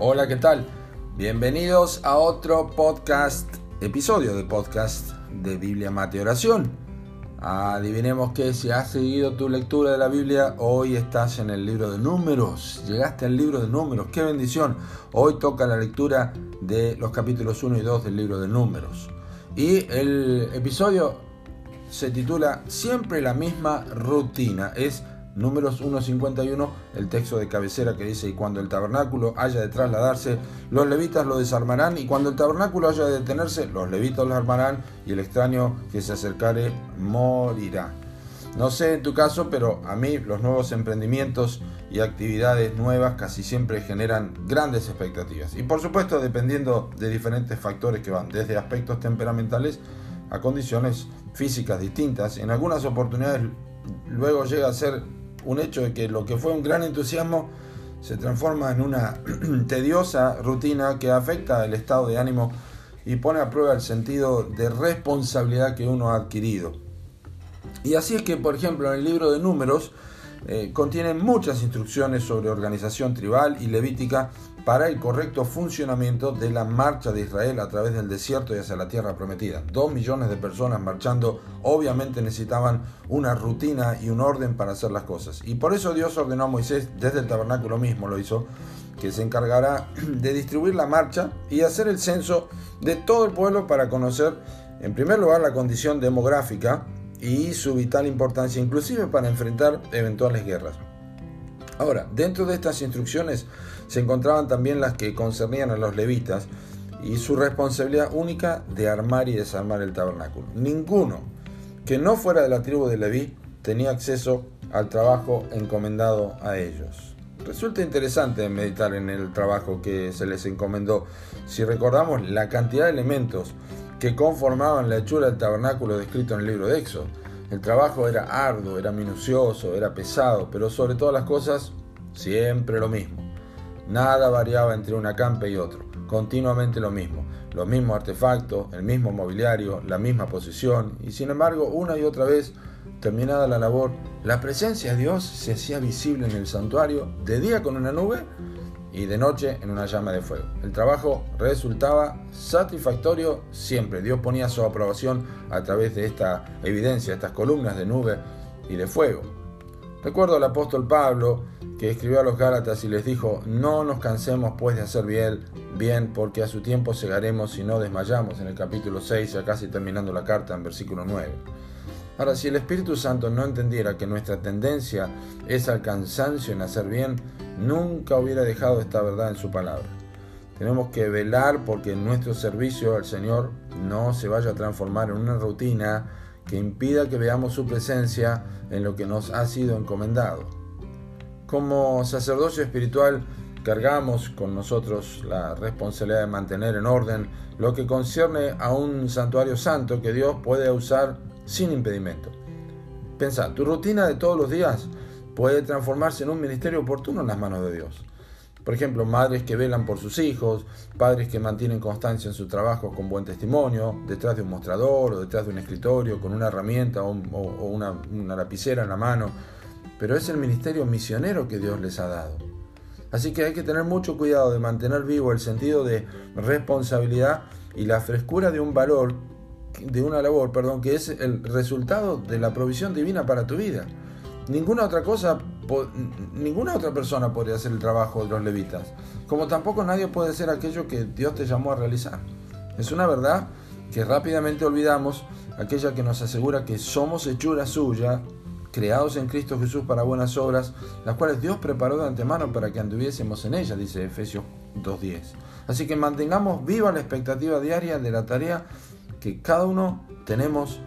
Hola, ¿qué tal? Bienvenidos a otro podcast, episodio de podcast de Biblia Mate Oración. Adivinemos que si has seguido tu lectura de la Biblia, hoy estás en el libro de números. Llegaste al libro de números, qué bendición. Hoy toca la lectura de los capítulos 1 y 2 del libro de números. Y el episodio se titula Siempre la misma rutina. Es Números 1.51, el texto de cabecera que dice, y cuando el tabernáculo haya de trasladarse, los levitas lo desarmarán, y cuando el tabernáculo haya de detenerse, los levitas lo armarán, y el extraño que se acercare morirá. No sé en tu caso, pero a mí los nuevos emprendimientos y actividades nuevas casi siempre generan grandes expectativas. Y por supuesto, dependiendo de diferentes factores que van desde aspectos temperamentales a condiciones físicas distintas, en algunas oportunidades luego llega a ser un hecho de que lo que fue un gran entusiasmo se transforma en una tediosa rutina que afecta el estado de ánimo y pone a prueba el sentido de responsabilidad que uno ha adquirido. Y así es que, por ejemplo, en el libro de números eh, contiene muchas instrucciones sobre organización tribal y levítica para el correcto funcionamiento de la marcha de Israel a través del desierto y hacia la tierra prometida. Dos millones de personas marchando obviamente necesitaban una rutina y un orden para hacer las cosas. Y por eso Dios ordenó a Moisés, desde el tabernáculo mismo lo hizo, que se encargará de distribuir la marcha y hacer el censo de todo el pueblo para conocer, en primer lugar, la condición demográfica y su vital importancia, inclusive para enfrentar eventuales guerras. Ahora, dentro de estas instrucciones se encontraban también las que concernían a los levitas y su responsabilidad única de armar y desarmar el tabernáculo. Ninguno que no fuera de la tribu de Leví tenía acceso al trabajo encomendado a ellos. Resulta interesante meditar en el trabajo que se les encomendó. Si recordamos la cantidad de elementos que conformaban la hechura del tabernáculo descrito en el libro de Éxodo, el trabajo era arduo, era minucioso, era pesado, pero sobre todas las cosas, siempre lo mismo. Nada variaba entre un acampe y otro, continuamente lo mismo, los mismos artefactos, el mismo mobiliario, la misma posición, y sin embargo, una y otra vez, terminada la labor, la presencia de Dios se hacía visible en el santuario, de día con una nube y de noche en una llama de fuego. El trabajo resultaba satisfactorio siempre. Dios ponía su aprobación a través de esta evidencia, estas columnas de nube y de fuego. Recuerdo al apóstol Pablo que escribió a los Gálatas y les dijo, no nos cansemos pues de hacer bien, bien, porque a su tiempo cegaremos y no desmayamos, en el capítulo 6, ya casi terminando la carta, en versículo 9. Ahora, si el Espíritu Santo no entendiera que nuestra tendencia es al cansancio en hacer bien, nunca hubiera dejado esta verdad en su palabra. Tenemos que velar porque nuestro servicio al Señor no se vaya a transformar en una rutina que impida que veamos su presencia en lo que nos ha sido encomendado. Como sacerdocio espiritual, cargamos con nosotros la responsabilidad de mantener en orden lo que concierne a un santuario santo que Dios puede usar sin impedimento. Pensa, tu rutina de todos los días puede transformarse en un ministerio oportuno en las manos de Dios. Por ejemplo, madres que velan por sus hijos, padres que mantienen constancia en su trabajo con buen testimonio, detrás de un mostrador o detrás de un escritorio, con una herramienta o, una, una lapicera en la mano. Pero es el ministerio misionero que Dios les ha dado. Así que hay que tener mucho cuidado de mantener vivo el sentido de responsabilidad y la frescura de un valor, de una labor, perdón, que es el resultado de la provisión divina para tu vida. Ninguna otra cosa, ninguna otra persona podría hacer el trabajo de los levitas, como tampoco nadie puede ser aquello que Dios te llamó a realizar. Es una verdad que rápidamente olvidamos, aquella que nos asegura que somos hechura suya, creados en Cristo Jesús para buenas obras, las cuales Dios preparó de antemano para que anduviésemos en ellas, dice Efesios 2.10. Así que mantengamos viva la expectativa diaria de la tarea que cada uno tenemos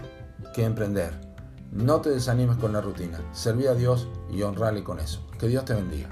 que emprender. No te desanimes con la rutina. Serví a Dios y honrale con eso. Que Dios te bendiga.